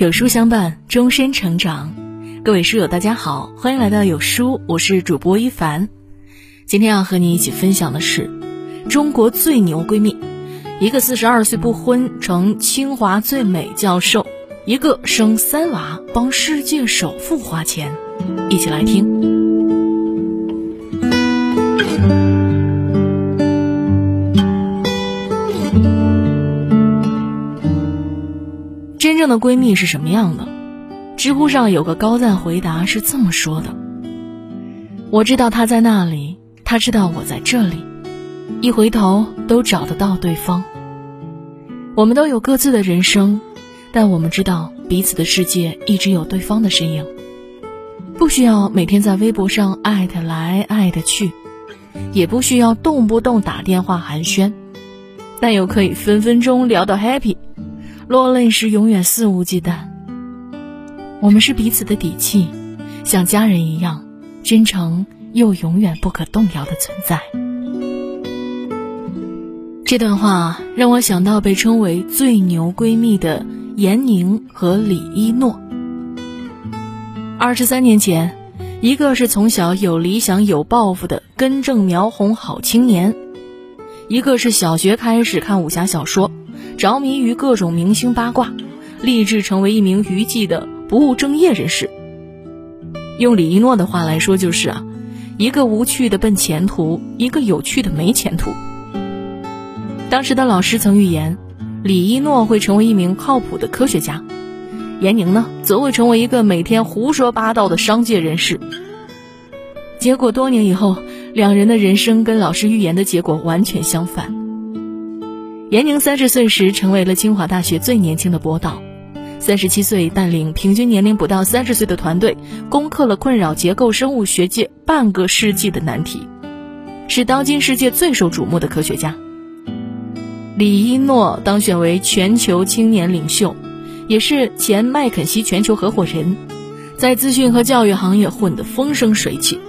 有书相伴，终身成长。各位书友，大家好，欢迎来到有书，我是主播一凡。今天要和你一起分享的是中国最牛闺蜜，一个四十二岁不婚成清华最美教授，一个生三娃帮世界首富花钱，一起来听。正的闺蜜是什么样的？知乎上有个高赞回答是这么说的：“我知道他在那里，他知道我在这里，一回头都找得到对方。我们都有各自的人生，但我们知道彼此的世界一直有对方的身影。不需要每天在微博上艾特来艾特去，也不需要动不动打电话寒暄，但又可以分分钟聊到 happy。”落泪时永远肆无忌惮。我们是彼此的底气，像家人一样真诚又永远不可动摇的存在。这段话让我想到被称为最牛闺蜜的闫宁和李一诺。二十三年前，一个是从小有理想有抱负的根正苗红好青年，一个是小学开始看武侠小说。着迷于各种明星八卦，立志成为一名娱记的不务正业人士。用李一诺的话来说，就是啊，一个无趣的奔前途，一个有趣的没前途。当时的老师曾预言，李一诺会成为一名靠谱的科学家，闫宁呢，则会成为一个每天胡说八道的商界人士。结果多年以后，两人的人生跟老师预言的结果完全相反。闫宁三十岁时成为了清华大学最年轻的博导，三十七岁带领平均年龄不到三十岁的团队，攻克了困扰结构生物学界半个世纪的难题，是当今世界最受瞩目的科学家。李一诺当选为全球青年领袖，也是前麦肯锡全球合伙人，在资讯和教育行业混得风生水起，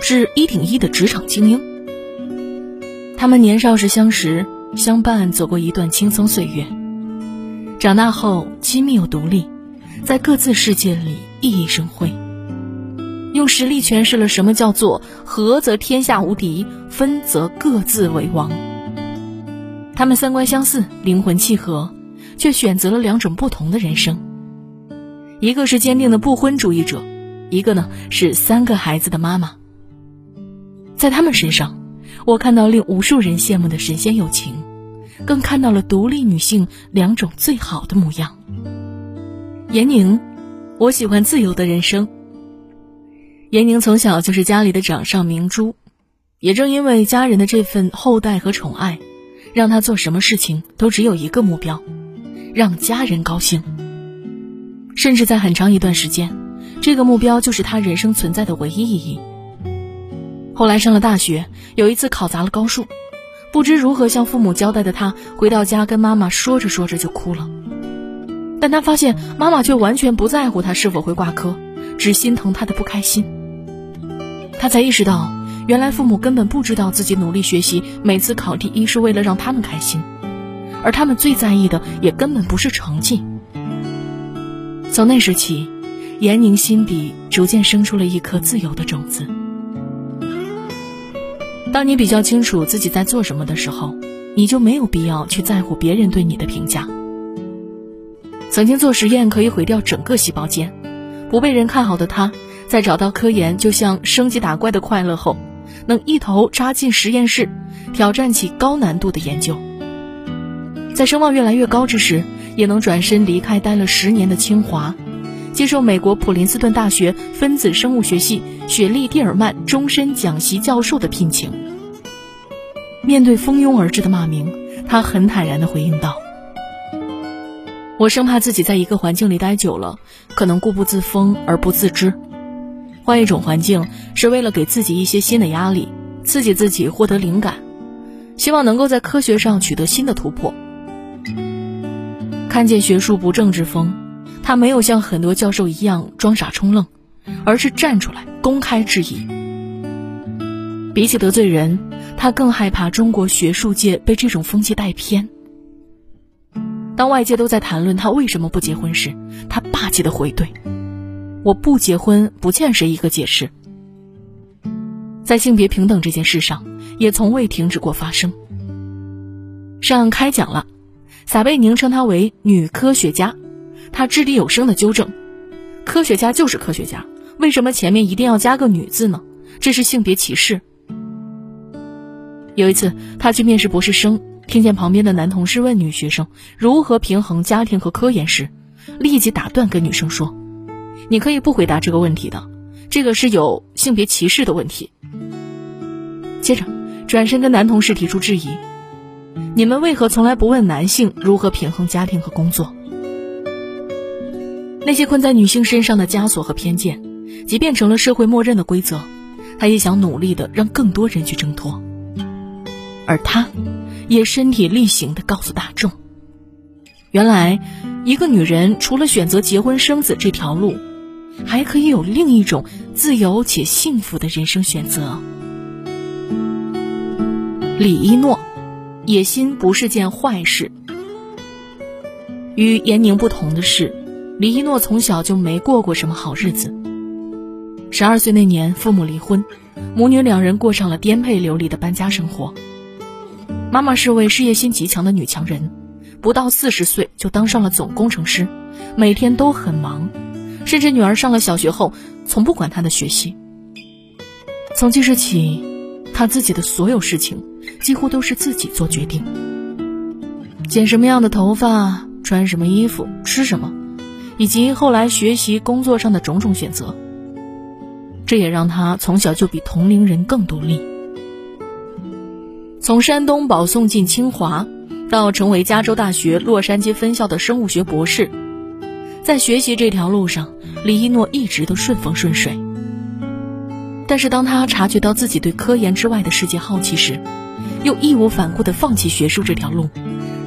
是一顶一的职场精英。他们年少时相识。相伴走过一段青葱岁月，长大后亲密又独立，在各自世界里熠熠生辉，用实力诠释了什么叫做合则天下无敌，分则各自为王。他们三观相似，灵魂契合，却选择了两种不同的人生。一个是坚定的不婚主义者，一个呢是三个孩子的妈妈。在他们身上。我看到令无数人羡慕的神仙友情，更看到了独立女性两种最好的模样。闫宁，我喜欢自由的人生。闫宁从小就是家里的掌上明珠，也正因为家人的这份厚待和宠爱，让她做什么事情都只有一个目标，让家人高兴。甚至在很长一段时间，这个目标就是她人生存在的唯一意义。后来上了大学，有一次考砸了高数，不知如何向父母交代的他，回到家跟妈妈说着说着就哭了。但他发现妈妈却完全不在乎他是否会挂科，只心疼他的不开心。他才意识到，原来父母根本不知道自己努力学习，每次考第一是为了让他们开心，而他们最在意的也根本不是成绩。从那时起，闫宁心底逐渐生出了一颗自由的种子。当你比较清楚自己在做什么的时候，你就没有必要去在乎别人对你的评价。曾经做实验可以毁掉整个细胞间，不被人看好的他，在找到科研就像升级打怪的快乐后，能一头扎进实验室，挑战起高难度的研究。在声望越来越高之时，也能转身离开待了十年的清华。接受美国普林斯顿大学分子生物学系雪莉·蒂尔曼终身讲席教授的聘请。面对蜂拥而至的骂名，他很坦然地回应道：“我生怕自己在一个环境里待久了，可能固步自封而不自知。换一种环境，是为了给自己一些新的压力，刺激自己获得灵感，希望能够在科学上取得新的突破。看见学术不正之风。”他没有像很多教授一样装傻充愣，而是站出来公开质疑。比起得罪人，他更害怕中国学术界被这种风气带偏。当外界都在谈论他为什么不结婚时，他霸气的回怼：“我不结婚，不欠谁一个解释。”在性别平等这件事上，也从未停止过发声。上开讲了，撒贝宁称她为女科学家，他掷地有声的纠正：“科学家就是科学家，为什么前面一定要加个女字呢？这是性别歧视。”有一次，他去面试博士生，听见旁边的男同事问女学生如何平衡家庭和科研时，立即打断跟女生说：“你可以不回答这个问题的，这个是有性别歧视的问题。”接着，转身跟男同事提出质疑：“你们为何从来不问男性如何平衡家庭和工作？”那些困在女性身上的枷锁和偏见，即便成了社会默认的规则，她也想努力的让更多人去挣脱。而他，也身体力行的告诉大众：原来，一个女人除了选择结婚生子这条路，还可以有另一种自由且幸福的人生选择。李一诺，野心不是件坏事。与严宁不同的是，李一诺从小就没过过什么好日子。十二岁那年，父母离婚，母女两人过上了颠沛流离的搬家生活。妈妈是位事业心极强的女强人，不到四十岁就当上了总工程师，每天都很忙，甚至女儿上了小学后，从不管她的学习。从记事起，她自己的所有事情几乎都是自己做决定，剪什么样的头发，穿什么衣服，吃什么，以及后来学习工作上的种种选择。这也让他从小就比同龄人更独立。从山东保送进清华，到成为加州大学洛杉矶分校的生物学博士，在学习这条路上，李一诺一直都顺风顺水。但是，当他察觉到自己对科研之外的世界好奇时，又义无反顾地放弃学术这条路，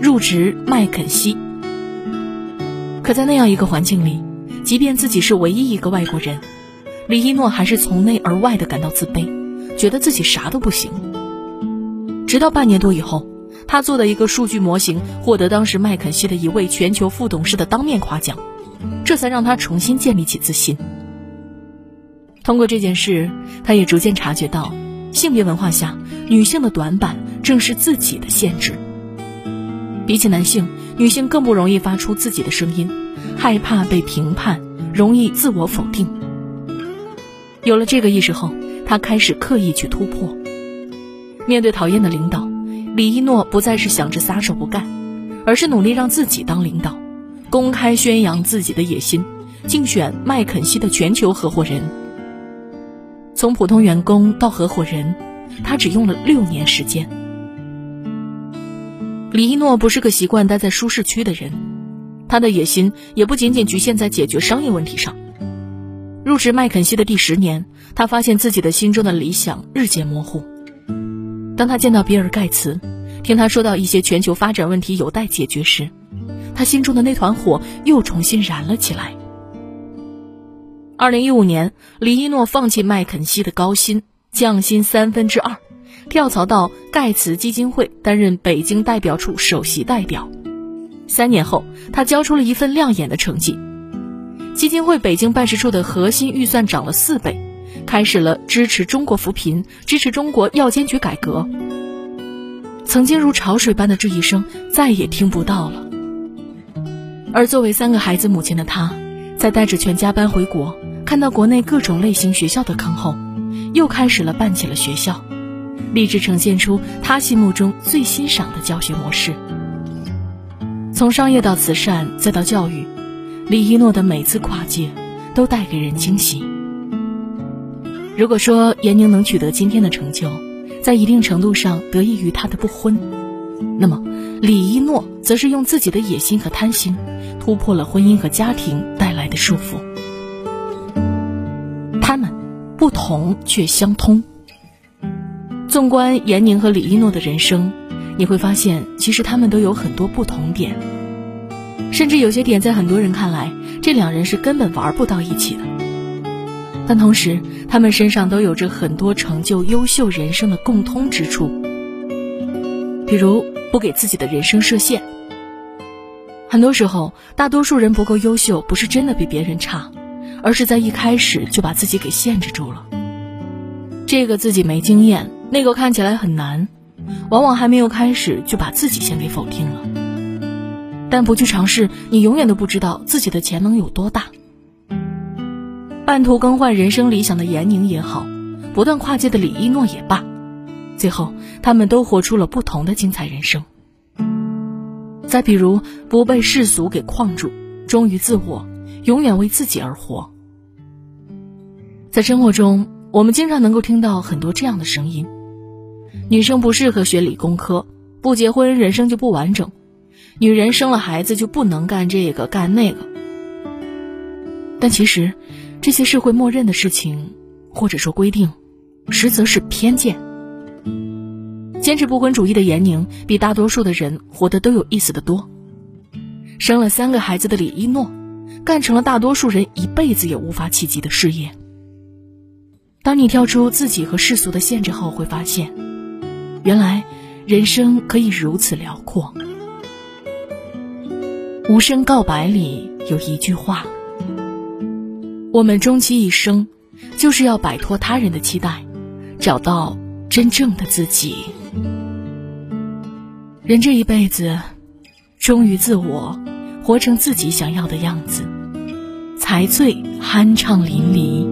入职麦肯锡。可在那样一个环境里，即便自己是唯一一个外国人，李一诺还是从内而外的感到自卑，觉得自己啥都不行。直到半年多以后，他做的一个数据模型获得当时麦肯锡的一位全球副董事的当面夸奖，这才让他重新建立起自信。通过这件事，他也逐渐察觉到，性别文化下女性的短板正是自己的限制。比起男性，女性更不容易发出自己的声音，害怕被评判，容易自我否定。有了这个意识后，他开始刻意去突破。面对讨厌的领导，李一诺不再是想着撒手不干，而是努力让自己当领导，公开宣扬自己的野心，竞选麦肯锡的全球合伙人。从普通员工到合伙人，他只用了六年时间。李一诺不是个习惯待在舒适区的人，他的野心也不仅仅局限在解决商业问题上。入职麦肯锡的第十年，他发现自己的心中的理想日渐模糊。当他见到比尔·盖茨，听他说到一些全球发展问题有待解决时，他心中的那团火又重新燃了起来。二零一五年，李一诺放弃麦肯锡的高薪，降薪三分之二，跳槽到盖茨基金会担任北京代表处首席代表。三年后，他交出了一份亮眼的成绩，基金会北京办事处的核心预算涨了四倍。开始了支持中国扶贫、支持中国药监局改革。曾经如潮水般的质疑声再也听不到了。而作为三个孩子母亲的她，在带着全家搬回国，看到国内各种类型学校的坑后，又开始了办起了学校，立志呈现出他心目中最欣赏的教学模式。从商业到慈善再到教育，李一诺的每次跨界，都带给人惊喜。如果说闫宁能取得今天的成就，在一定程度上得益于他的不婚，那么李一诺则是用自己的野心和贪心，突破了婚姻和家庭带来的束缚。他们不同却相通。纵观闫宁和李一诺的人生，你会发现，其实他们都有很多不同点，甚至有些点在很多人看来，这两人是根本玩不到一起的。但同时，他们身上都有着很多成就优秀人生的共通之处，比如不给自己的人生设限。很多时候，大多数人不够优秀，不是真的比别人差，而是在一开始就把自己给限制住了。这个自己没经验，那个看起来很难，往往还没有开始就把自己先给否定了。但不去尝试，你永远都不知道自己的潜能有多大。半途更换人生理想的闫宁也好，不断跨界的李一诺也罢，最后他们都活出了不同的精彩人生。再比如，不被世俗给框住，忠于自我，永远为自己而活。在生活中，我们经常能够听到很多这样的声音：女生不适合学理工科，不结婚人生就不完整；女人生了孩子就不能干这个干那个。但其实，这些社会默认的事情，或者说规定，实则是偏见。坚持不婚主义的闫宁，比大多数的人活得都有意思的多。生了三个孩子的李一诺，干成了大多数人一辈子也无法企及的事业。当你跳出自己和世俗的限制后，会发现，原来人生可以如此辽阔。无声告白里有一句话：“我们终其一生，就是要摆脱他人的期待，找到真正的自己。”人这一辈子，忠于自我，活成自己想要的样子，才最酣畅淋漓。